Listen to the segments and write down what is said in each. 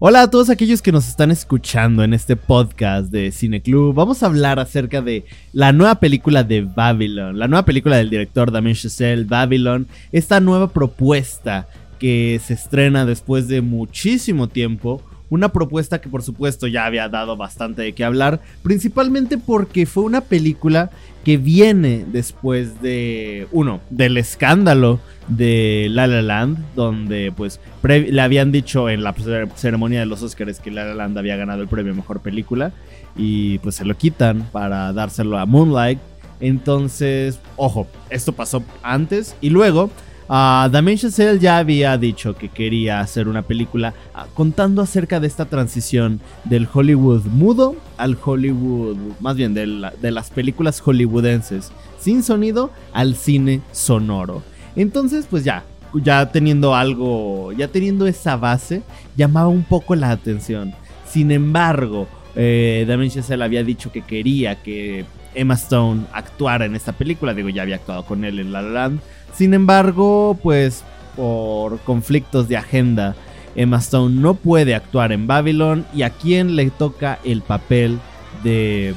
Hola a todos aquellos que nos están escuchando en este podcast de Cineclub. Vamos a hablar acerca de la nueva película de Babylon, la nueva película del director Damien Chazelle, Babylon, esta nueva propuesta que se estrena después de muchísimo tiempo. Una propuesta que por supuesto ya había dado bastante de qué hablar, principalmente porque fue una película que viene después de, uno, del escándalo de La La Land, donde pues le habían dicho en la ceremonia de los Oscars que La La Land había ganado el premio Mejor Película y pues se lo quitan para dárselo a Moonlight. Entonces, ojo, esto pasó antes y luego Uh, Damien Chazelle ya había dicho que quería hacer una película ah, contando acerca de esta transición del Hollywood mudo al Hollywood, más bien de, las películas hollywoodenses sin sonido al cine sonoro. Entonces, pues ya, ya teniendo algo, ya teniendo esa base, llamaba un poco la atención. Sin embargo, eh, Damien Chazelle había dicho que quería que Emma Stone actuara en esta película. Digo, ya había actuado con él en La La Land. Sin embargo, pues por conflictos de agenda, Emma Stone no puede actuar en Babylon y a quien le toca el papel de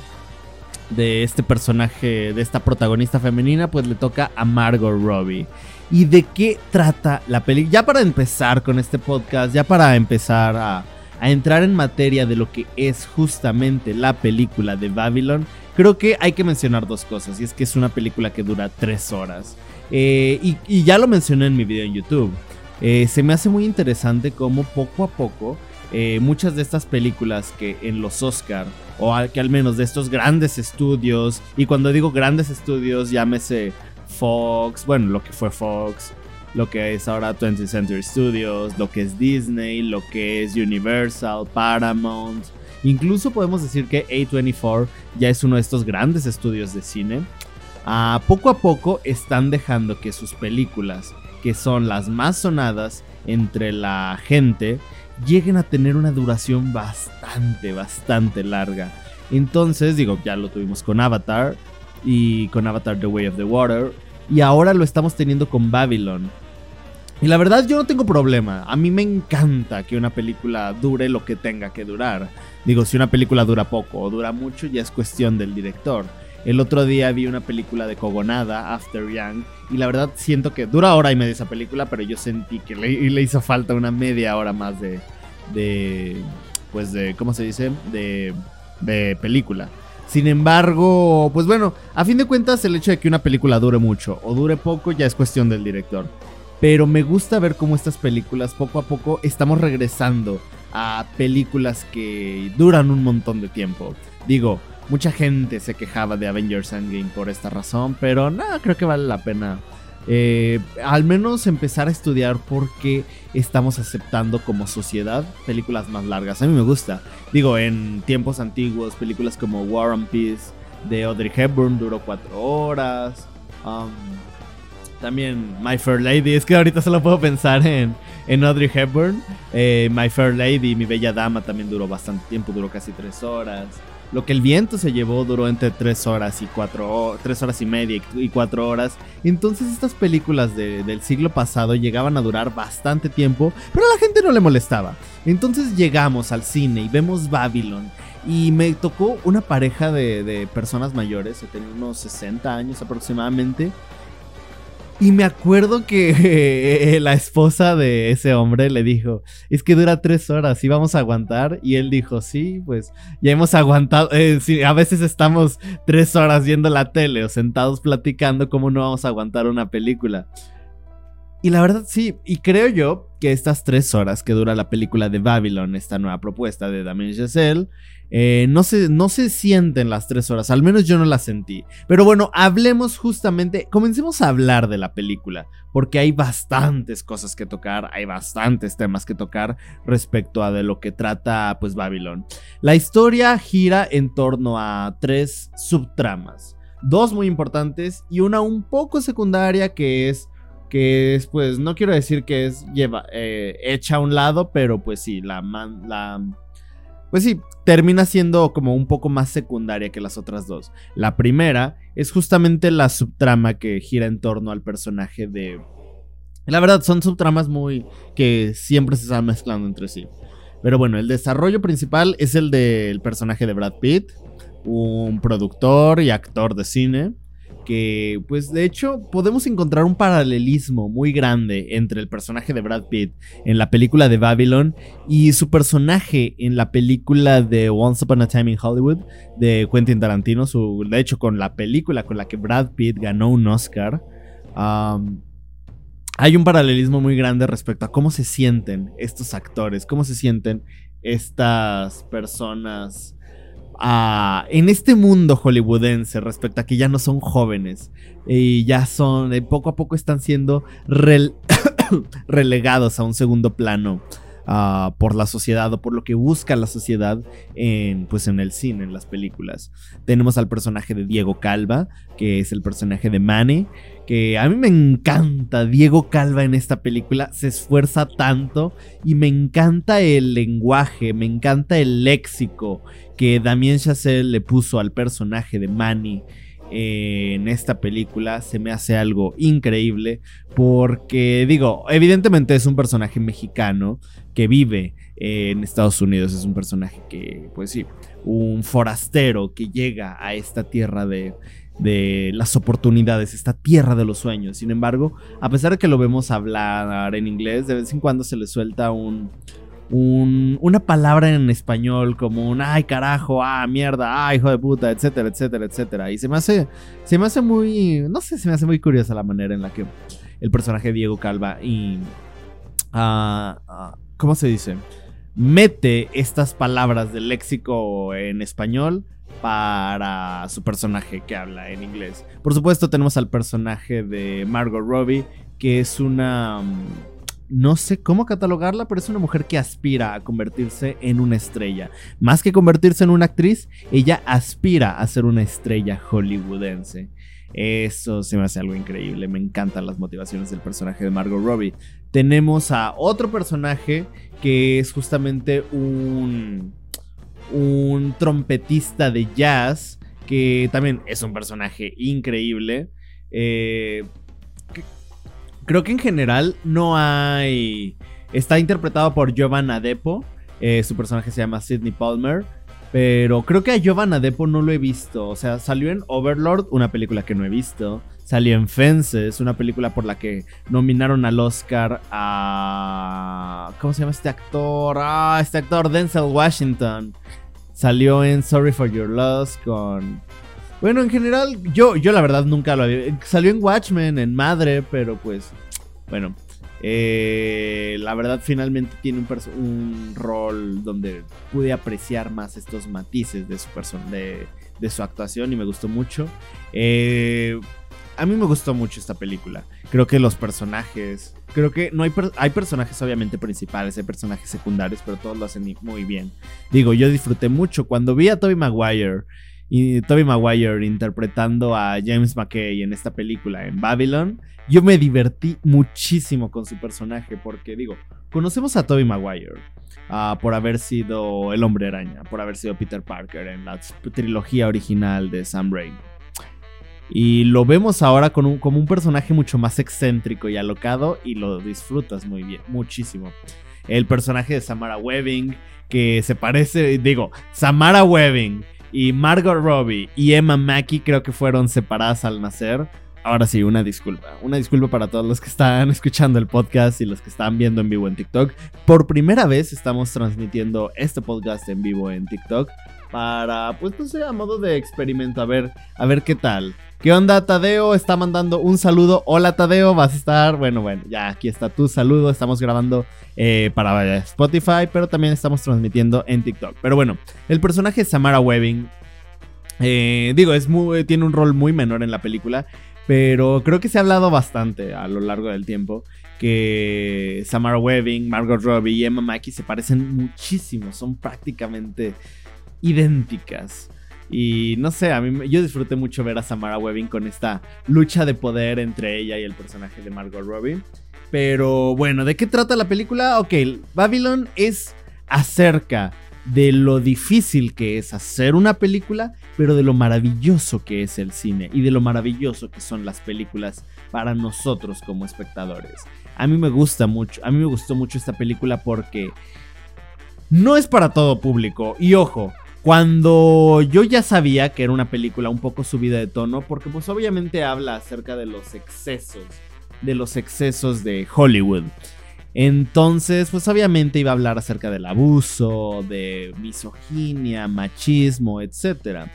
de este personaje, de esta protagonista femenina, pues le toca a Margot Robbie. ¿Y de qué trata la película? Ya para empezar con este podcast, ya para empezar a, a entrar en materia de lo que es justamente la película de Babylon, creo que hay que mencionar dos cosas. Y es que es una película que dura tres horas. Eh, y, ya lo mencioné en mi video en YouTube. Eh, se me hace muy interesante cómo poco a poco eh, muchas de estas películas que en los Oscar, o que al menos de estos grandes estudios, y cuando digo grandes estudios, llámese Fox, bueno, lo que fue Fox, lo que es ahora 20th Century Studios, lo que es Disney, lo que es Universal, Paramount, incluso podemos decir que A24 ya es uno de estos grandes estudios de cine poco a poco están dejando que sus películas, que son las más sonadas entre la gente, lleguen a tener una duración bastante, bastante larga. Entonces, digo, ya lo tuvimos con Avatar y con Avatar The Way of the Water. Y ahora lo estamos teniendo con Babylon. Y la verdad yo no tengo problema. A mí me encanta que una película dure lo que tenga que durar. Digo, si una película dura poco o dura mucho ya es cuestión del director. El otro día vi una película de Cogonada, After Young, y la verdad siento que dura hora y media esa película, pero yo sentí que le, hizo falta una media hora más de, de, pues de, ¿cómo se dice? De, de película. Sin embargo, pues bueno, a fin de cuentas el hecho de que una película dure mucho o dure poco ya es cuestión del director. Pero me gusta ver cómo estas películas poco a poco estamos regresando a películas que duran un montón de tiempo. Digo, Mucha gente se quejaba de Avengers Endgame por esta razón, pero nada, creo que vale la pena. Eh, al menos empezar a estudiar por qué estamos aceptando como sociedad películas más largas. A mí me gusta. Digo, en tiempos antiguos, películas como War and Peace de Audrey Hepburn duró cuatro horas. Um, también My Fair Lady, es que ahorita solo puedo pensar en, en Audrey Hepburn. Eh, My Fair Lady, Mi Bella Dama también duró bastante tiempo, duró casi tres horas. Lo que el viento se llevó duró entre 3 horas y 4 3 horas y media y 4 horas. Entonces estas películas del siglo pasado llegaban a durar bastante tiempo, pero a la gente no le molestaba. Entonces llegamos al cine y vemos Babylon. Y me tocó una pareja de, de personas mayores, que tenían unos 60 años aproximadamente. Y me acuerdo que la esposa de ese hombre le dijo, es que dura tres horas y vamos a aguantar. Y él dijo, sí, pues ya hemos aguantado. Eh, a veces estamos tres horas viendo la tele o sentados platicando, ¿cómo no vamos a aguantar una película? Y la verdad sí, y creo yo que estas tres horas que dura la película de Babylon, esta nueva propuesta de Damien Chazelle, eh, no, se, no se sienten las tres horas, al menos yo no las sentí. Pero bueno, hablemos justamente, comencemos a hablar de la película, porque hay bastantes cosas que tocar, hay bastantes temas que tocar respecto a de lo que trata pues Babylon. La historia gira en torno a tres subtramas, dos muy importantes y una un poco secundaria que es que es, pues, no quiero decir que es lleva, eh, hecha a un lado, pero pues sí, la, la, pues sí, termina siendo como un poco más secundaria que las otras dos. La primera es justamente la subtrama que gira en torno al personaje de... La verdad, son subtramas muy que siempre se están mezclando entre sí. Pero bueno, el desarrollo principal es el del personaje de Brad Pitt, un productor y actor de cine que pues de hecho podemos encontrar un paralelismo muy grande entre el personaje de Brad Pitt en la película de Babylon y su personaje en la película de Once Upon a Time in Hollywood de Quentin Tarantino, su, de hecho con la película con la que Brad Pitt ganó un Oscar. hay un paralelismo muy grande respecto a cómo se sienten estos actores, cómo se sienten estas personas en este mundo hollywoodense respecto a que ya no son jóvenes y ya son, eh, poco a poco están siendo relegados a un segundo plano. Ah, por la sociedad o por lo que busca la sociedad en, pues en el cine, en las películas. Tenemos al personaje de Diego Calva, que es el personaje de Manny, que a mí me encanta Diego Calva en esta película, se esfuerza tanto y me encanta el lenguaje, me encanta el léxico que Damien Chazelle le puso al personaje de Manny en esta película. Se me hace algo increíble porque digo, evidentemente es un personaje mexicano que vive en Estados Unidos, es un personaje que, pues sí, un forastero que llega a esta tierra de, de las oportunidades, esta tierra de los sueños. Sin embargo, a pesar de que lo vemos hablar en inglés, de vez en cuando se le suelta un, una palabra en español como un ay carajo, ah mierda, ah hijo de puta, etcétera, etcétera, etcétera. Y se me hace, se me hace muy, no sé, se me hace muy curiosa la manera en la que el personaje Diego Calva y, uh, ¿cómo se dice? Mete estas palabras del léxico en español para su personaje que habla en inglés. Por supuesto tenemos al personaje de Margot Robbie, que es una no sé cómo catalogarla, pero es una mujer que aspira a convertirse en una estrella. Más que convertirse en una actriz, ella aspira a ser una estrella hollywoodense. Eso se me hace algo increíble. Me encantan las motivaciones del personaje de Margot Robbie. Tenemos a otro personaje que es justamente un, un trompetista de jazz, que también es un personaje increíble. Eh, Creo que en general no hay. Está interpretado por Jovan Adepo. Eh, su personaje se llama Sidney Palmer. Pero creo que a Jovan Adepo no lo he visto. O sea, salió en Overlord, una película que no he visto. Salió en Fences, una película por la que nominaron al Oscar a. ¿Cómo se llama este actor? Ah, este actor, Denzel Washington. Salió en Sorry for Your Loss con bueno, en general, yo, yo la verdad nunca lo había. Salió en Watchmen, en Madre, pero pues. Bueno. Eh, la verdad, finalmente tiene un, un, rol donde pude apreciar más estos matices de su, de, de su actuación y me gustó mucho. Eh, a mí me gustó mucho esta película. Creo que los personajes. Creo que no hay, hay personajes obviamente principales, hay personajes secundarios, pero todos lo hacen muy bien. Digo, yo disfruté mucho cuando vi a Tobey Maguire y Toby Maguire interpretando a James McKay en esta película, en Babylon, yo me divertí muchísimo con su personaje porque digo, conocemos a Toby Maguire ah, por haber sido el hombre araña, por haber sido Peter Parker en la trilogía original de Sam Raimi. Y lo vemos ahora con como un personaje mucho más excéntrico y alocado y lo disfrutas muy bien, muchísimo. El personaje de Samara Webbing, que se parece, digo, Samara Webbing y Margot Robbie y Emma Mackey creo que fueron separadas al nacer. Ahora sí, una disculpa. Una disculpa para todos los que están escuchando el podcast y los que están viendo en vivo en TikTok. Por primera vez estamos transmitiendo este podcast en vivo en TikTok para, pues no sé, a modo de experimento, a ver, a ver qué tal. ¿Qué onda, Tadeo? Está mandando un saludo. Hola, Tadeo, vas a estar. Bueno, bueno, ya aquí está tu saludo. Estamos grabando eh, para Spotify, pero también estamos transmitiendo en TikTok. Pero bueno, el personaje Samara Webbing, eh, digo, es muy, tiene un rol muy menor en la película, pero creo que se ha hablado bastante a lo largo del tiempo que Samara Webbing, Margot Robbie y Emma Mackey se parecen muchísimo, son prácticamente idénticas. Y no sé, a mí yo disfruté mucho ver a Samara Webbing con esta lucha de poder entre ella y el personaje de Margot Robbie. Pero bueno, ¿de qué trata la película? Ok, Babylon es acerca de lo difícil que es hacer una película, pero de lo maravilloso que es el cine y de lo maravilloso que son las películas para nosotros como espectadores. A mí me gusta mucho, a mí me gustó mucho esta película porque No es para todo público. Y ojo, cuando yo ya sabía que era una película un poco subida de tono, porque pues obviamente habla acerca de los excesos, de los excesos de Hollywood. Entonces, pues obviamente iba a hablar acerca del abuso, de misoginia, machismo, etc.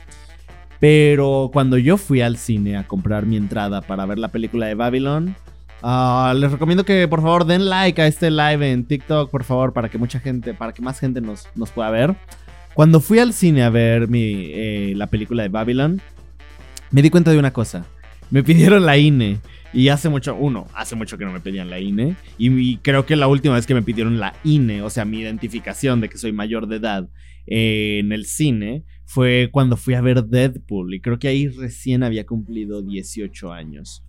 Pero cuando yo fui al cine a comprar mi entrada para ver la película de Babylon, ah, les recomiendo que por favor den like a este live en TikTok, por favor, para que mucha gente, para que más gente nos, nos pueda ver. Cuando fui al cine a ver mi, eh, la película de Babylon, me di cuenta de una cosa. Me pidieron la INE. Y hace mucho, uno, hace mucho que no me pedían la INE. Y, creo que la última vez que me pidieron la INE, o sea, mi identificación de que soy mayor de edad eh, en el cine, fue cuando fui a ver Deadpool. Y creo que ahí recién había cumplido 18 años.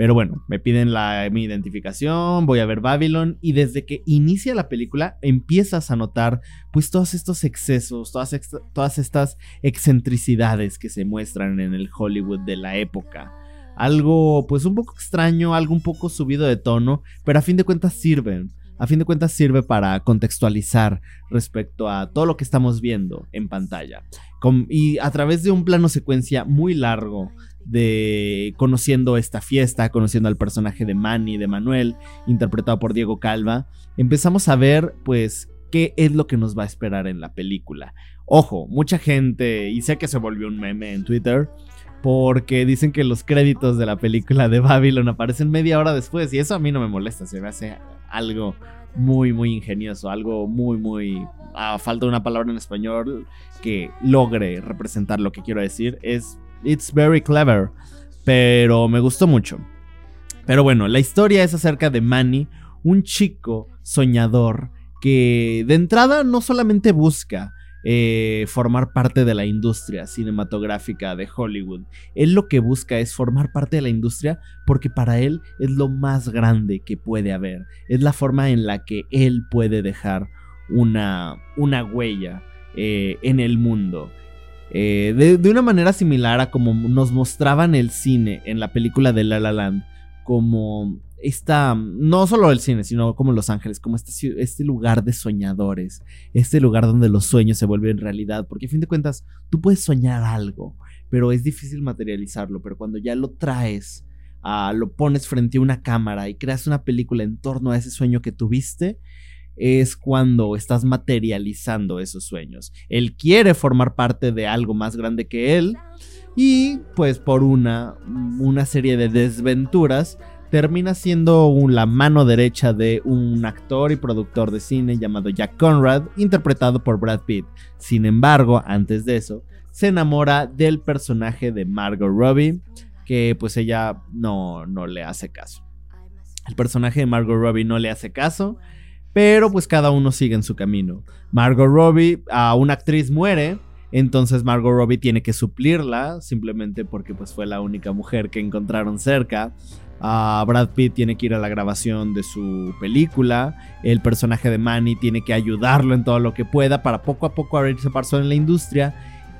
Pero bueno, me piden la, mi identificación, voy a ver Babylon y desde que inicia la película empiezas a notar pues todos estos excesos, todas, todas estas excentricidades que se muestran en el Hollywood de la época algo pues un poco extraño, algo un poco subido de tono, pero a fin de cuentas sirven. A fin de cuentas sirve para contextualizar respecto a todo lo que estamos viendo en pantalla. y a través de un plano secuencia muy largo de conociendo esta fiesta, conociendo al personaje de Manny, de Manuel, interpretado por Diego Calva, empezamos a ver pues qué es lo que nos va a esperar en la película. Ojo, mucha gente, y sé que se volvió un meme en Twitter, porque dicen que los créditos de la película de Babylon aparecen media hora después y eso a mí no me molesta, se me hace algo muy muy ingenioso, algo muy muy a falta de una palabra en español que logre representar lo que quiero decir, es it's very clever, pero me gustó mucho. Pero bueno, la historia es acerca de Manny, un chico soñador que de entrada no solamente busca eh, formar parte de la industria cinematográfica de Hollywood. Él lo que busca es formar parte de la industria porque para él es lo más grande que puede haber. Es la forma en la que él puede dejar una, una huella eh, en el mundo. Eh, de, de, una manera similar a como nos mostraban el cine en la película de La La Land, como esta, no solo el cine, sino como Los Ángeles, como este, este lugar de soñadores, este lugar donde los sueños se vuelven realidad, porque a fin de cuentas tú puedes soñar algo, pero es difícil materializarlo, pero cuando ya lo traes, uh, lo pones frente a una cámara y creas una película en torno a ese sueño que tuviste, es cuando estás materializando esos sueños. Él quiere formar parte de algo más grande que él y pues por una, una serie de desventuras termina siendo la mano derecha de un actor y productor de cine llamado Jack Conrad, interpretado por Brad Pitt. Sin embargo, antes de eso, se enamora del personaje de Margot Robbie, que pues ella no, no le hace caso. El personaje de Margot Robbie no le hace caso, pero pues cada uno sigue en su camino. Margot Robbie, a una actriz muere, entonces Margot Robbie tiene que suplirla, simplemente porque pues fue la única mujer que encontraron cerca. Brad Pitt tiene que ir a la grabación de su película. El personaje de Manny tiene que ayudarlo en todo lo que pueda para poco a poco abrirse paso en la industria.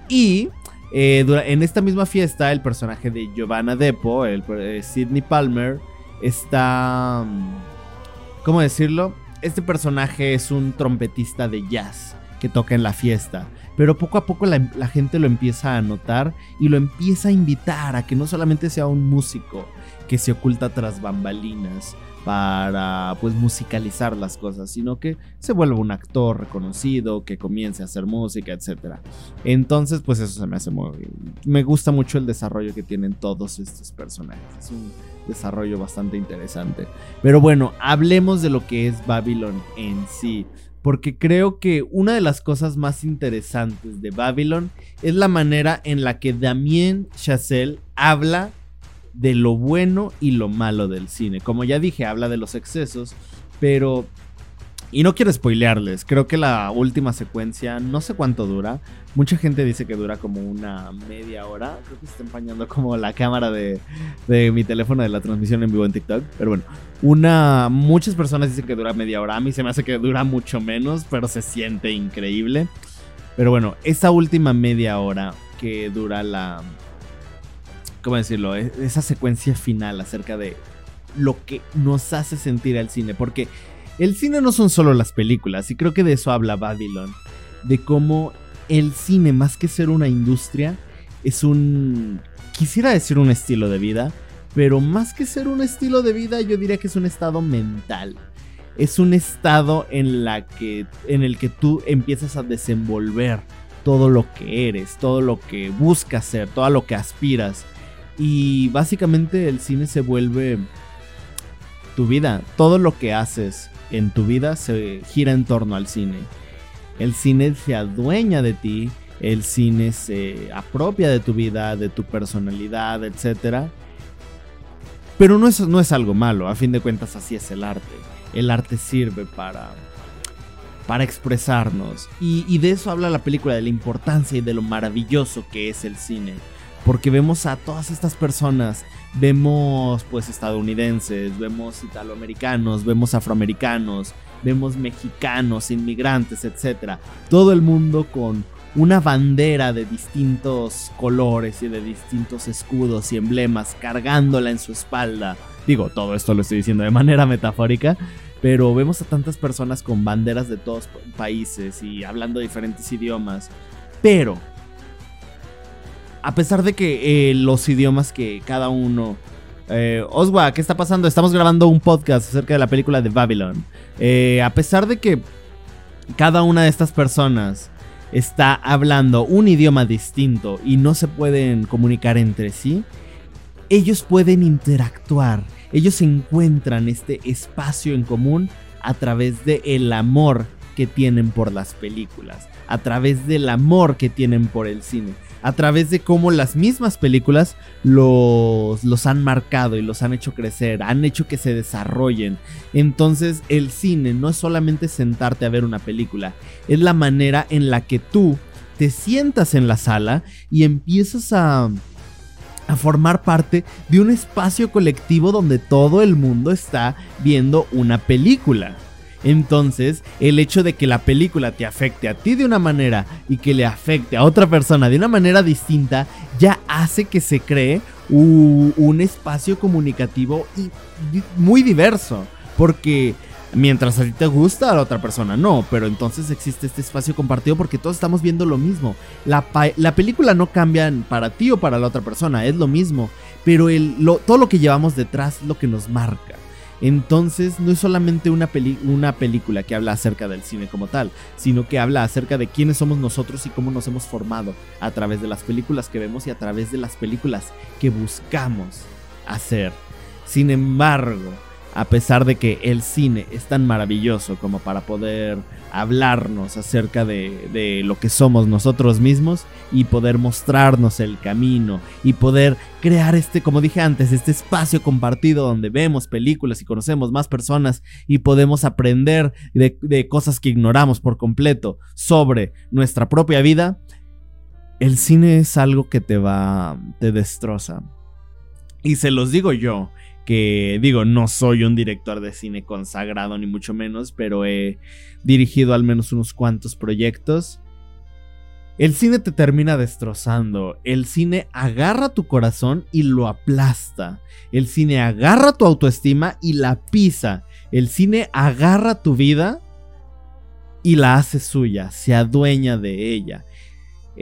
Y eh, en esta misma fiesta, el personaje de Giovanna Depo, el eh, Sidney Palmer, está. Mm, ¿Cómo decirlo? Este personaje es un trompetista de jazz que toca en la fiesta. Pero poco a poco la, gente lo empieza a notar y lo empieza a invitar a que no solamente sea un músico, que se oculta tras bambalinas para pues musicalizar las cosas, sino que se vuelve un actor reconocido, que comience a hacer música, etc. Entonces, pues eso se me hace muy... Me gusta mucho el desarrollo que tienen todos estos personajes. Es un desarrollo bastante interesante. Pero bueno, hablemos de lo que es Babylon en sí. Porque creo que una de las cosas más interesantes de Babylon es la manera en la que Damien Chazelle habla de lo bueno y lo malo del cine. Como ya dije, habla de los excesos, pero... Y no quiero spoilearles, creo que la última secuencia, no sé cuánto dura, mucha gente dice que dura como una media hora, creo que se está empañando como la cámara de, de mi teléfono de la transmisión en vivo en TikTok, pero bueno, una, muchas personas dicen que dura media hora, a mí se me hace que dura mucho menos, pero se siente increíble. Pero bueno, esa última media hora que dura la, ¿cómo decirlo? E-, esa secuencia final acerca de lo que nos hace sentir al cine. Porque el cine no son solo las películas, y creo que de eso habla Babylon, de cómo el cine, más que ser una industria, es un, quisiera decir un estilo de vida, pero más que ser un estilo de vida, yo diría que es un estado mental. Es un estado en, la que, en el que tú empiezas a desenvolver todo lo que eres, todo lo que buscas ser, todo lo que aspiras. Y básicamente el cine se vuelve tu vida. Todo lo que haces en tu vida se gira en torno al cine. El cine se adueña de ti, el cine se apropia de tu vida, de tu personalidad, etc. Pero no es, no es algo malo, a fin de cuentas así es el arte. El arte sirve para, para expresarnos. Y, y de eso habla la película, de la importancia y de lo maravilloso que es el cine porque vemos a todas estas personas, vemos pues estadounidenses, vemos italoamericanos, vemos afroamericanos, vemos mexicanos, inmigrantes, etc. Todo el mundo con una bandera de distintos colores y de distintos escudos y emblemas cargándola en su espalda. Digo, todo esto lo estoy diciendo de manera metafórica, pero vemos a tantas personas con banderas de todos países y hablando diferentes idiomas. Pero a pesar de que eh, los idiomas que cada uno... Eh, Oswa, ¿qué está pasando? Estamos grabando un podcast acerca de la película de Babylon. Eh, a pesar de que cada una de estas personas está hablando un idioma distinto y no se pueden comunicar entre sí, ellos pueden interactuar, ellos encuentran este espacio en común a través del el amor que tienen por las películas, a través del amor que tienen por el cine a través de cómo las mismas películas los, los han marcado y los han hecho crecer, han hecho que se desarrollen. Entonces el cine no es solamente sentarte a ver una película, es la manera en la que tú te sientas en la sala y empiezas a, a formar parte de un espacio colectivo donde todo el mundo está viendo una película. Entonces, el hecho de que la película te afecte a ti de una manera y que le afecte a otra persona de una manera distinta, ya hace que se cree un, espacio comunicativo y, muy diverso. Porque mientras a ti te gusta, a la otra persona no. Pero entonces existe este espacio compartido porque todos estamos viendo lo mismo. La, película no cambia para ti o para la otra persona, es lo mismo. Pero todo lo que llevamos detrás es lo que nos marca. Entonces no es solamente una, una película que habla acerca del cine como tal, sino que habla acerca de quiénes somos nosotros y cómo nos hemos formado a través de las películas que vemos y a través de las películas que buscamos hacer. Sin embargo, a pesar de que el cine es tan maravilloso como para poder hablarnos acerca de, lo que somos nosotros mismos y poder mostrarnos el camino y poder crear este, como dije antes, este espacio compartido donde vemos películas y conocemos más personas y podemos aprender de, cosas que ignoramos por completo sobre nuestra propia vida, el cine es algo que te va, te destroza. Y se los digo yo, que digo, no soy un director de cine consagrado ni mucho menos, pero he dirigido al menos unos cuantos proyectos. El cine te termina destrozando, el cine agarra tu corazón y lo aplasta, el cine agarra tu autoestima y la pisa, el cine agarra tu vida y la hace suya, se adueña de ella.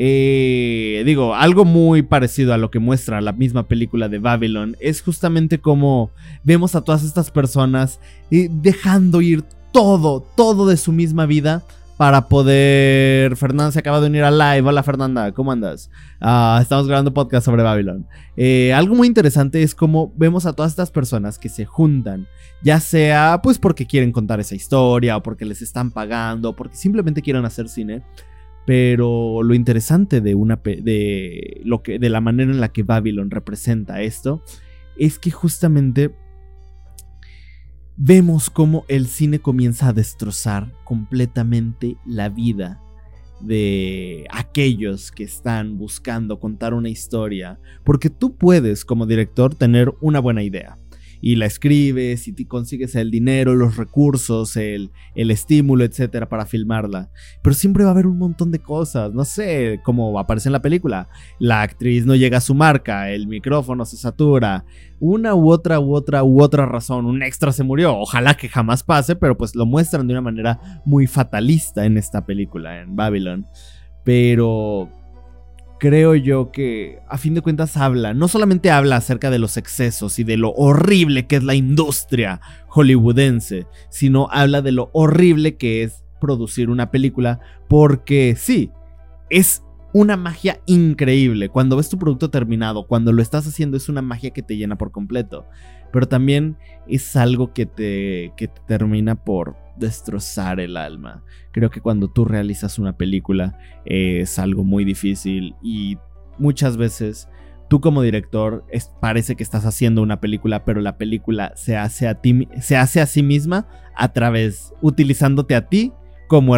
Eh, digo, algo muy parecido a lo que muestra la misma película de Babylon es justamente como vemos a todas estas personas eh, dejando ir todo, todo de su misma vida para poder... Fernanda se acaba de unir al live. Hola Fernanda, ¿cómo andas? Ah, estamos grabando podcast sobre Babylon. Eh, algo muy interesante es como vemos a todas estas personas que se juntan, ya sea pues porque quieren contar esa historia o porque les están pagando o porque simplemente quieren hacer cine pero lo interesante de, una, de, lo que, de la manera en la que Babylon representa esto es que justamente vemos cómo el cine comienza a destrozar completamente la vida de aquellos que están buscando contar una historia, porque tú puedes como director tener una buena idea y la escribes y consigues el dinero, los recursos, el, el estímulo, etcétera, para filmarla. Pero siempre va a haber un montón de cosas, no sé, como aparece en la película. La actriz no llega a su marca, el micrófono se satura, una u otra u otra u otra razón, un extra se murió. Ojalá que jamás pase, pero pues lo muestran de una manera muy fatalista en esta película, en Babylon. Pero creo yo que a fin de cuentas habla, no solamente habla acerca de los excesos y de lo horrible que es la industria hollywoodense, sino habla de lo horrible que es producir una película, porque sí, es una magia increíble. Cuando ves tu producto terminado, cuando lo estás haciendo, es una magia que te llena por completo. Pero también es algo que te, que te termina por destrozar el alma. Creo que cuando tú realizas una película es algo muy difícil y muchas veces tú como director parece que estás haciendo una película, pero la película se hace a ti, se hace a sí misma a través utilizándote a ti como,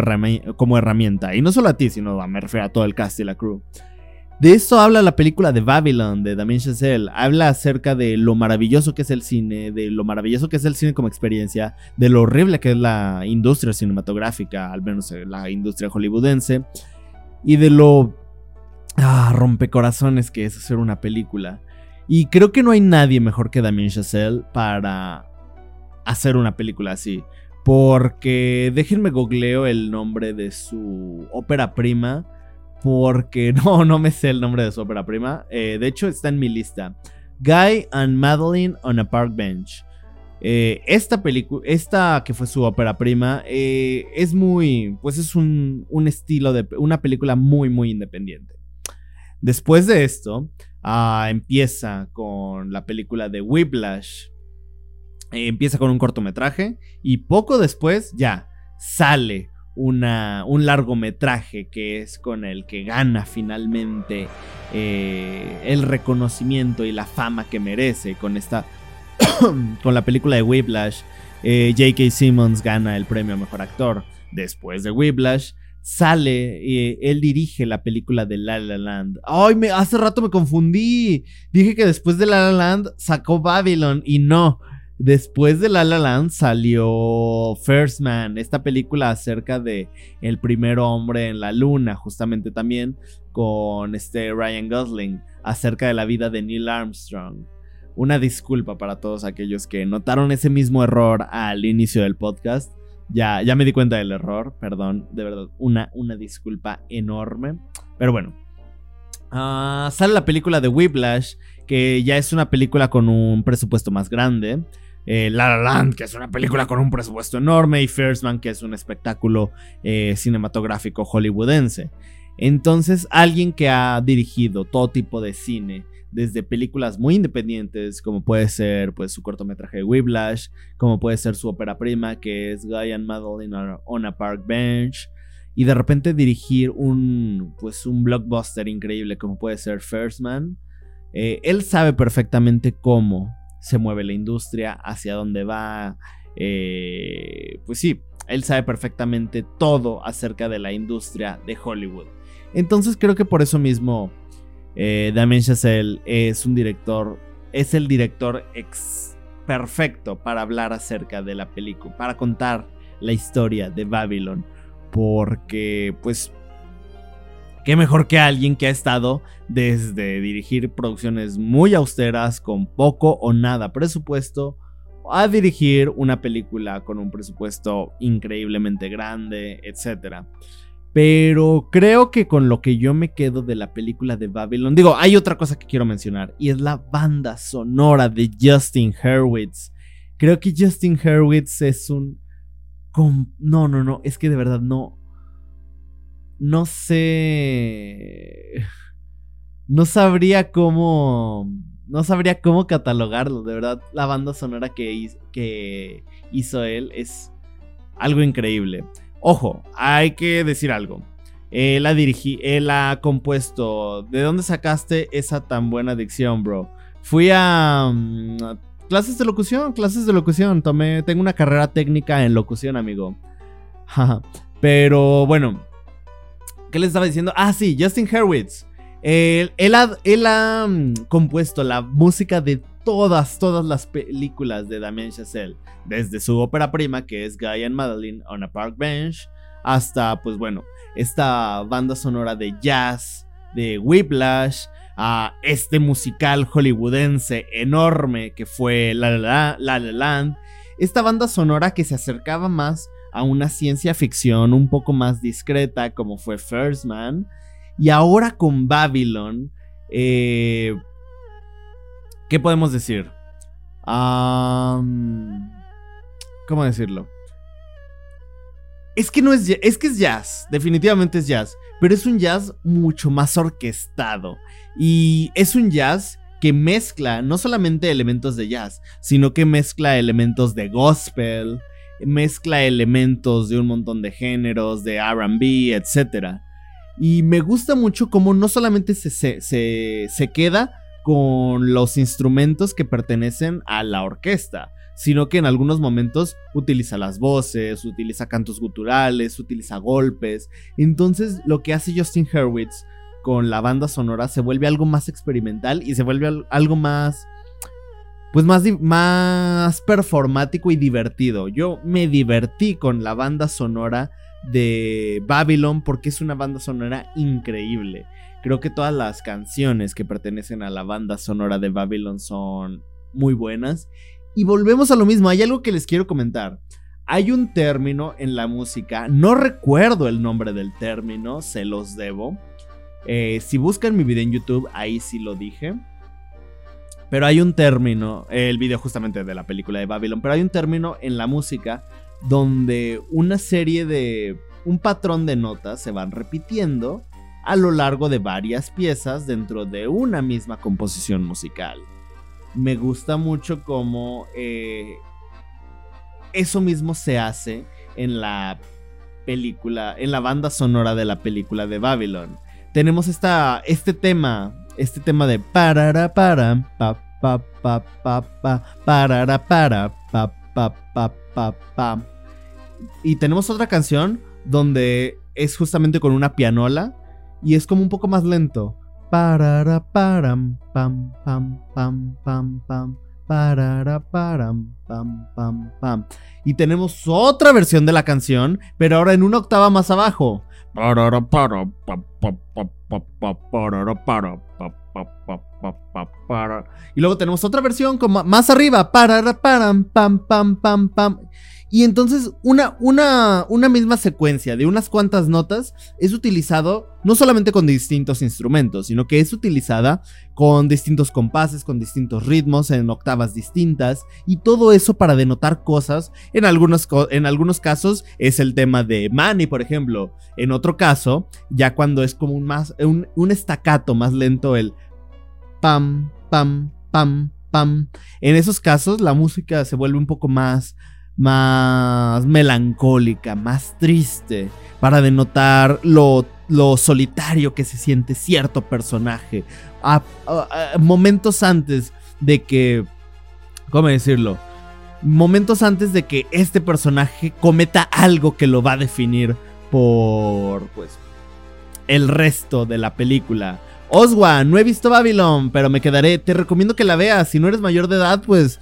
como herramienta. Y no solo a ti, sino a, me refiero a todo el cast y la crew. De esto habla la película de Babylon de Damien Chazelle. Habla acerca de lo maravilloso que es el cine, de lo maravilloso que es el cine como experiencia, de lo horrible que es la industria cinematográfica, al menos la industria hollywoodense, y de lo ah, rompecorazones que es hacer una película. Y creo que no hay nadie mejor que Damien Chazelle para hacer una película así. Porque déjenme googleo el nombre de su ópera prima porque no, no me sé el nombre de su ópera prima. Eh, de hecho, está en mi lista. Guy and Madeline on a Park Bench. Eh, esta película, esta que fue su ópera prima, eh, es muy, pues es un, un, estilo de, una película muy, muy independiente. Después de esto, ah, empieza con la película de Whiplash. empieza con un cortometraje y poco después ya sale una, un largometraje que es con el que gana finalmente eh, el reconocimiento y la fama que merece con esta con la película de Whiplash eh, J.K. Simmons gana el premio a mejor actor después de Whiplash sale y él dirige la película de La La Land ay me hace rato me confundí dije que después de La La Land sacó Babylon y no Después de La La Land salió First Man, esta película acerca de el primer hombre en la luna, justamente también con este Ryan Gosling, acerca de la vida de Neil Armstrong. Una disculpa para todos aquellos que notaron ese mismo error al inicio del podcast. Ya, ya me di cuenta del error, perdón, de verdad, una, una disculpa enorme. Pero bueno, ah, sale la película de Whiplash, que ya es una película con un presupuesto más grande. Eh, la La Land, que es una película con un presupuesto enorme, y First Man, que es un espectáculo eh, cinematográfico hollywoodense. Entonces, alguien que ha dirigido todo tipo de cine, desde películas muy independientes, como puede ser pues, su cortometraje Whiplash, como puede ser su ópera prima, que es Guy and Madeline on a Park Bench, y de repente dirigir un, pues, un blockbuster increíble, como puede ser First Man. Eh, él sabe perfectamente cómo se mueve la industria, hacia dónde va. Eh, pues sí, él sabe perfectamente todo acerca de la industria de Hollywood. Entonces creo que por eso mismo eh, Damien Chazelle es un director, es el director ex perfecto para hablar acerca de la película, para contar la historia de Babylon. Porque pues qué mejor que alguien que ha estado desde dirigir producciones muy austeras con poco o nada presupuesto a dirigir una película con un presupuesto increíblemente grande, etc. Pero creo que con lo que yo me quedo de la película de Babylon, digo, hay otra cosa que quiero mencionar y es la banda sonora de Justin Hurwitz. Creo que Justin Hurwitz es un... No, no, no, es que de verdad no, no sé. No sabría cómo. No sabría cómo catalogarlo. De verdad, la banda sonora que hizo, que él es algo increíble. Ojo, hay que decir algo. Él ha él ha compuesto. ¿De dónde sacaste esa tan buena dicción, bro? Fui a, mm, clases de locución, clases de locución. Tomé, tengo una carrera técnica en locución, amigo. Pero bueno, ¿Qué les estaba diciendo? Ah, sí, Justin Hurwitz. Él, ha, mm, compuesto la música de todas, todas las películas de Damien Chazelle, desde su ópera prima que es Guy and Madeline on a Park Bench, hasta, pues bueno, esta banda sonora de jazz, de Whiplash, a este musical hollywoodense enorme que fue La La, La, La Land, esta banda sonora que se acercaba más a una ciencia ficción un poco más discreta como fue First Man, y ahora con Babylon, eh, ¿qué podemos decir? ¿Cómo decirlo? Es que no es es que es jazz, definitivamente es jazz, pero es un jazz mucho más orquestado y es un jazz que mezcla no solamente elementos de jazz, sino que mezcla elementos de gospel, mezcla elementos de un montón de géneros, de RB, etc. Y me gusta mucho cómo no solamente se, se, se queda con los instrumentos que pertenecen a la orquesta, sino que en algunos momentos utiliza las voces, utiliza cantos guturales, utiliza golpes. Entonces lo que hace Justin Hurwitz con la banda sonora se vuelve algo más experimental y se vuelve algo más pues más, más performático y divertido. Yo me divertí con la banda sonora de Babylon porque es una banda sonora increíble. Creo que todas las canciones que pertenecen a la banda sonora de Babylon son muy buenas. Y volvemos a lo mismo, hay algo que les quiero comentar. Hay un término en la música, no recuerdo el nombre del término, se los debo. Eh, si buscan mi video en YouTube, ahí sí lo dije pero hay un término, el video justamente de la película de Babylon, pero hay un término en la música donde una serie de, un patrón de notas se van repitiendo a lo largo de varias piezas dentro de una misma composición musical. Me gusta mucho cómo eh, eso mismo se hace en la película, en la banda sonora de la película de Babylon. Tenemos esta, este tema este tema de parara para pa pa pa pa pa parara para pa pa pa pa pa. Y tenemos otra canción donde es justamente con una pianola y es como un poco más lento. Parara param pam pam pam pam pam. Parara param pam pam pam. Y tenemos otra versión de la canción pero ahora en una octava más abajo y luego tenemos otra versión como más arriba. pam, pam, pam, pam. Y entonces una, una, una misma secuencia de unas cuantas notas es utilizado no solamente con distintos instrumentos, sino que es utilizada con distintos compases, con distintos ritmos, en octavas distintas, y todo eso para denotar cosas. En algunos, en algunos casos es el tema de Manny, por ejemplo. En otro caso, ya cuando es como un, más, un, un estacato más lento, el pam, pam, pam, pam. En esos casos la música se vuelve un poco más más melancólica, más triste, para denotar lo, lo solitario que se siente cierto personaje. A, momentos antes de que, ¿cómo decirlo? Momentos antes de que este personaje cometa algo que lo va a definir por, pues, el resto de la película. Oswa, no he visto Babylon, pero me quedaré. Te recomiendo que la veas. Si no eres mayor de edad, pues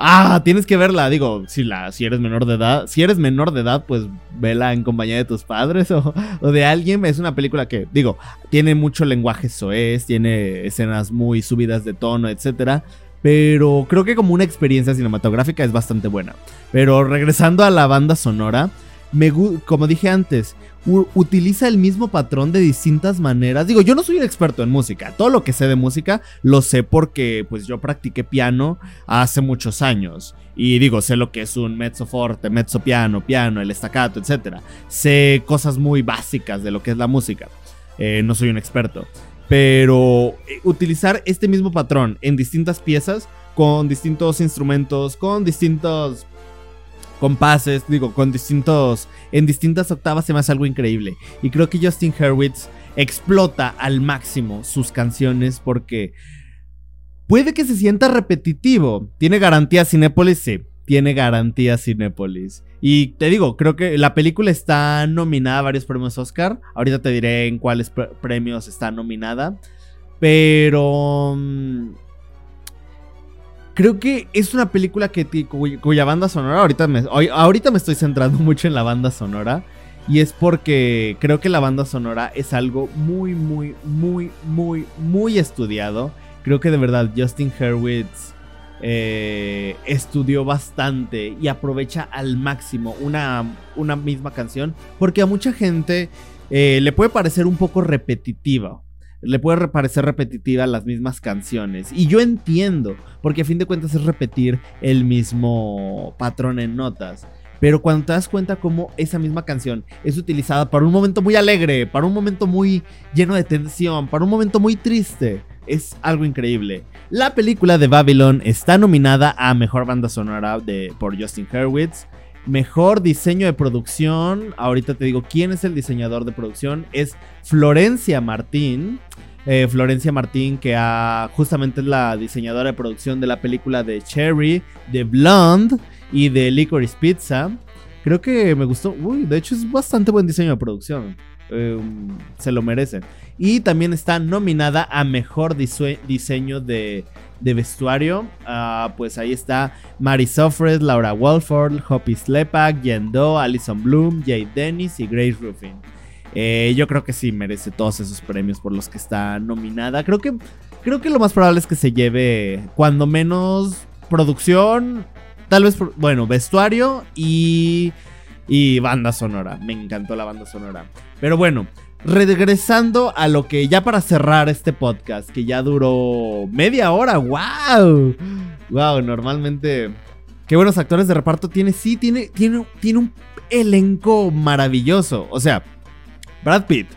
Ah, tienes que verla. Digo, si, la, si eres menor de edad, si eres menor de edad, pues vela en compañía de tus padres o, de alguien. Es una película que, digo, tiene mucho lenguaje soez, tiene escenas muy subidas de tono, etcétera. Pero creo que como una experiencia cinematográfica es bastante buena. Pero regresando a la banda sonora, me, como dije antes, utiliza el mismo patrón de distintas maneras. Digo, yo no soy un experto en música. Todo lo que sé de música lo sé porque pues yo practiqué piano hace muchos años. Y digo, sé lo que es un mezzo forte, mezzo piano, piano, el staccato, etc. Sé cosas muy básicas de lo que es la música. Eh, no soy un experto. Pero eh, utilizar este mismo patrón en distintas piezas, con distintos instrumentos, con distintos compases, digo, con distintos, en distintas octavas se me hace algo increíble. Y creo que Justin Hurwitz explota al máximo sus canciones porque puede que se sienta repetitivo. ¿Tiene garantía Cinépolis? Sí, tiene garantía Cinépolis. Y te digo, creo que la película está nominada a varios premios Oscar. Ahorita te diré en cuáles premios está nominada. Pero... Creo que es una película que cuya, banda sonora, ahorita me, ahorita me estoy centrando mucho en la banda sonora. Y es porque creo que la banda sonora es algo muy, muy, muy, muy, muy estudiado. Creo que de verdad Justin Hurwitz eh, estudió bastante y aprovecha al máximo una, una misma canción. Porque a mucha gente eh, le puede parecer un poco repetitiva. Le puede parecer repetitiva las mismas canciones. Y yo entiendo, porque a fin de cuentas es repetir el mismo patrón en notas. Pero cuando te das cuenta cómo esa misma canción es utilizada para un momento muy alegre, para un momento muy lleno de tensión, para un momento muy triste, es algo increíble. La película de Babylon está nominada a Mejor Banda Sonora de, por Justin Hurwitz. Mejor diseño de producción. Ahorita te digo quién es el diseñador de producción. Es Florencia Martín. Eh, Florencia Martín, que justamente es la diseñadora de producción de la película de Cherry, de Blonde y de Licorice Pizza. Creo que me gustó. Uy, de hecho es bastante buen diseño de producción. Em, se lo merece. Y también está nominada a mejor diseño de, vestuario. Ah, pues ahí está Mary Sofres, Laura Walford, Hoppy Slepak, Yendo, Alison Bloom, Jay Dennis y Grace Ruffin. Eh, yo creo que sí merece todos esos premios por los que está nominada. Creo que, creo que lo más probable es que se lleve, cuando menos, producción, Tal vez, bueno, vestuario y, y banda sonora. Me encantó la banda sonora. Pero bueno, regresando a lo que ya para cerrar este podcast, que ya duró media hora. ¡Wow! ¡Wow! Normalmente... Qué buenos actores de reparto tiene. Sí, tiene, tiene, tiene un elenco maravilloso. O sea, Brad Pitt,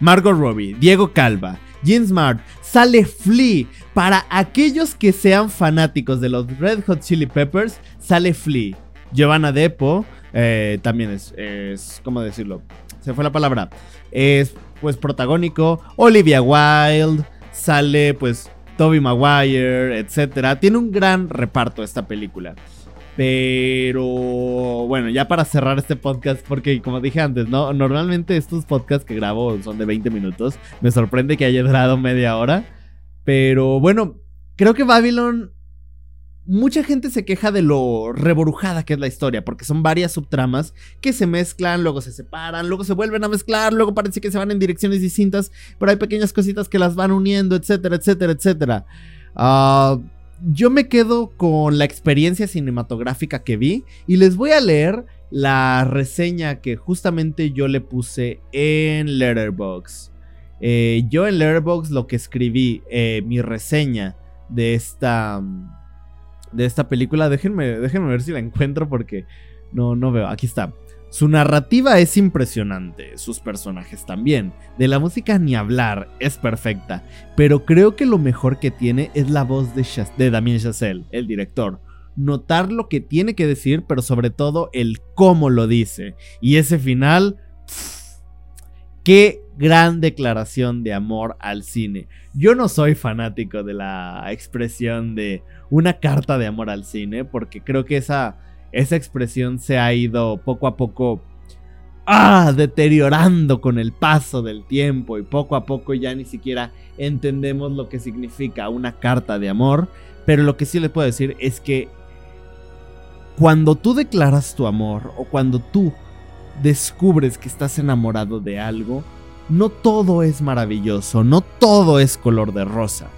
Margot Robbie, Diego Calva, Jean Smart, sale Flea. Para aquellos que sean fanáticos de los Red Hot Chili Peppers, sale Flea. Giovanna Depo, eh, también es, es, ¿cómo decirlo? Se fue la palabra. Es, pues, protagónico. Olivia Wilde, sale, pues, Toby Maguire, etc. Tiene un gran reparto esta película. Pero bueno, ya para cerrar este podcast, porque como dije antes, ¿no? Normalmente estos podcasts que grabo son de 20 minutos. Me sorprende que haya durado media hora. Pero bueno, creo que Babylon. Mucha gente se queja de lo reborujada que es la historia, porque son varias subtramas que se mezclan, luego se separan, luego se vuelven a mezclar, luego parece que se van en direcciones distintas, pero hay pequeñas cositas que las van uniendo, etcétera, etcétera, etcétera. Ah yo me quedo con la experiencia cinematográfica que vi y les voy a leer la reseña que justamente yo le puse en Letterboxd. Eh, yo en Letterboxd lo que escribí, eh, mi reseña de esta, de esta película, déjenme, déjenme ver si la encuentro porque no, no veo, aquí está. Su narrativa es impresionante, sus personajes también. De la música ni hablar, es perfecta. Pero creo que lo mejor que tiene es la voz de, de Damien Chazelle, el director. Notar lo que tiene que decir, pero sobre todo el cómo lo dice. Y ese final... qué gran declaración de amor al cine. Yo no soy fanático de la expresión de una carta de amor al cine, porque creo que esa esa expresión se ha ido poco a poco ah, deteriorando con el paso del tiempo y poco a poco ya ni siquiera entendemos lo que significa una carta de amor. Pero lo que sí les puedo decir es que cuando tú declaras tu amor o cuando tú descubres que estás enamorado de algo, no todo es maravilloso, no todo es color de rosa.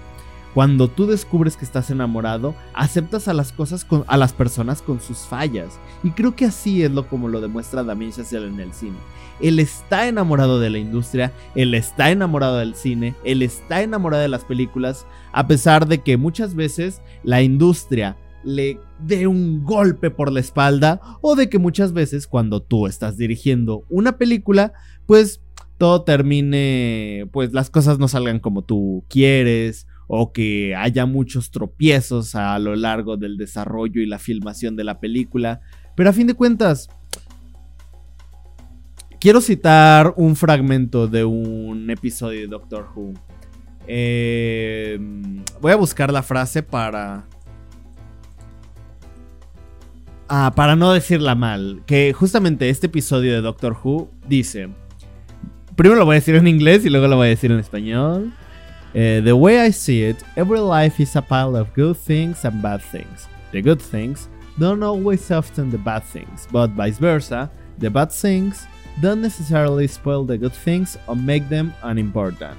Cuando tú descubres que estás enamorado, aceptas a las cosas, a las personas con sus fallas. Y creo que así es lo como lo demuestra Damien Chazelle en el cine. Él está enamorado de la industria, él está enamorado del cine, él está enamorado de las películas, a pesar de que muchas veces la industria le dé un golpe por la espalda o de que muchas veces cuando tú estás dirigiendo una película, pues todo termine, pues las cosas no salgan como tú quieres o que haya muchos tropiezos a lo largo del desarrollo y la filmación de la película. Pero a fin de cuentas, quiero citar un fragmento de un episodio de Doctor Who. Em, voy a buscar la frase para... Ah, para no decirla mal. Que justamente este episodio de Doctor Who dice... Primero lo voy a decir en inglés y luego lo voy a decir en español. Uh, the way I see it, every life is a pile of good things and bad things. The good things don't always soften the bad things, but vice versa, the bad things don't necessarily spoil the good things or make them unimportant.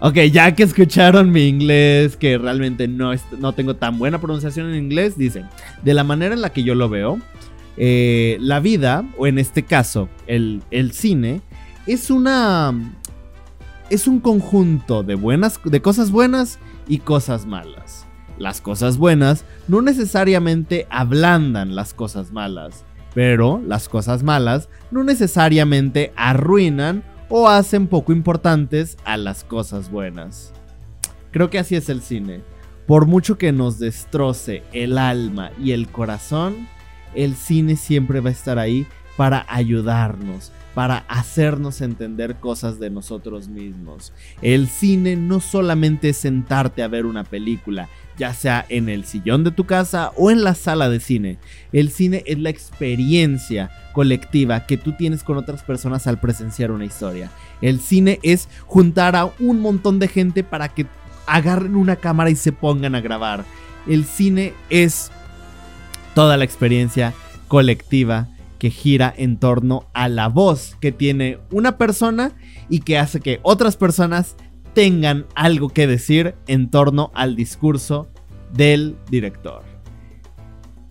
Ok, ya que escucharon mi inglés, que realmente no, no tengo tan buena pronunciación en inglés, dicen, de la manera en la que yo lo veo, eh, la vida, o en este caso, el, el cine, es una es un conjunto de, buenas, de cosas buenas y cosas malas. Las cosas buenas no necesariamente ablandan las cosas malas, pero las cosas malas no necesariamente arruinan o hacen poco importantes a las cosas buenas. Creo que así es el cine. Por mucho que nos destroce el alma y el corazón, el cine siempre va a estar ahí para ayudarnos, para hacernos entender cosas de nosotros mismos. El cine no solamente es sentarte a ver una película, ya sea en el sillón de tu casa o en la sala de cine. El cine es la experiencia colectiva que tú tienes con otras personas al presenciar una historia. El cine es juntar a un montón de gente para que agarren una cámara y se pongan a grabar. El cine es toda la experiencia colectiva que gira en torno a la voz que tiene una persona y que hace que otras personas tengan algo que decir en torno al discurso del director.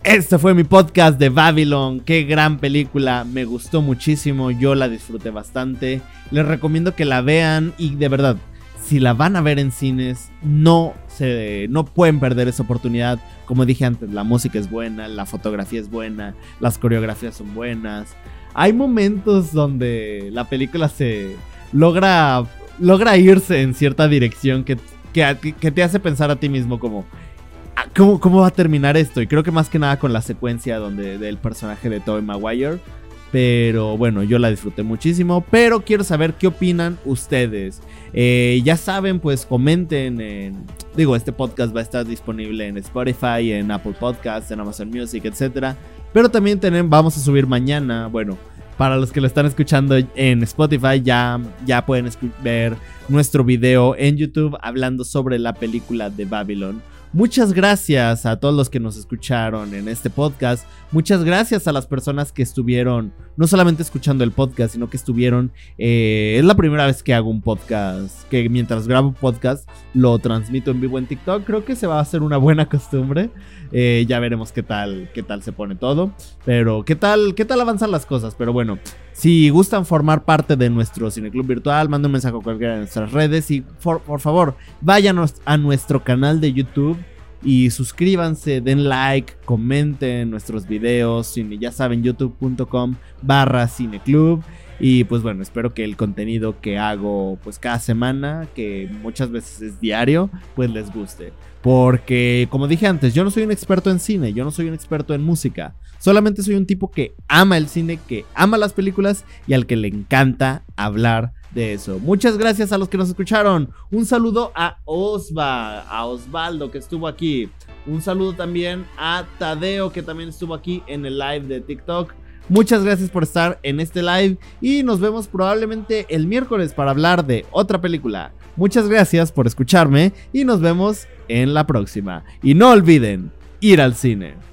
Este fue mi podcast de Babylon. Qué gran película. Me gustó muchísimo. Yo la disfruté bastante. Les recomiendo que la vean y de verdad, si la van a ver en cines, no no pueden perder esa oportunidad. Como dije antes, la música es buena, la fotografía es buena, las coreografías son buenas. Hay momentos donde la película se logra logra irse en cierta dirección que, que, te hace pensar a ti mismo como ah, ¿cómo, ¿cómo, va a terminar esto? Y creo que más que nada con la secuencia donde del personaje de Tobey Maguire pero bueno, yo la disfruté muchísimo. Pero quiero saber qué opinan ustedes. Eh, ya saben, pues comenten. En, digo, este podcast va a estar disponible en Spotify, en Apple Podcasts, en Amazon Music, etc. Pero también vamos a subir mañana. Bueno, para los que lo están escuchando en Spotify, ya, ya pueden ver nuestro video en YouTube hablando sobre la película de Babylon. Muchas gracias a todos los que nos escucharon en este podcast. Muchas gracias a las personas que estuvieron no solamente escuchando el podcast, sino que estuvieron... Eh, es la primera vez que hago un podcast, que mientras grabo podcast lo transmito en vivo en TikTok. Creo que se va a hacer una buena costumbre. Eh, ya veremos qué tal, qué tal se pone todo. Pero qué tal, qué tal avanzan las cosas. Pero bueno, si gustan formar parte de nuestro cineclub virtual, manden un mensaje a cualquiera de nuestras redes y por, por favor, vayan a nuestro canal de YouTube y suscríbanse, den like, comenten nuestros videos, ya saben, youtube.com barra cineclub. Y pues bueno, espero que el contenido que hago pues cada semana, que muchas veces es diario, pues les guste. Porque como dije antes, yo no soy un experto en cine, yo no soy un experto en música. Solamente soy un tipo que ama el cine, que ama las películas y al que le encanta hablar de eso. Muchas gracias a los que nos escucharon. Un saludo a Osva, a Osvaldo que estuvo aquí. Un saludo también a Tadeo que también estuvo aquí en el live de TikTok. Muchas gracias por estar en este live y nos vemos probablemente el miércoles para hablar de otra película. Muchas gracias por escucharme y nos vemos en la próxima. Y no olviden ir al cine.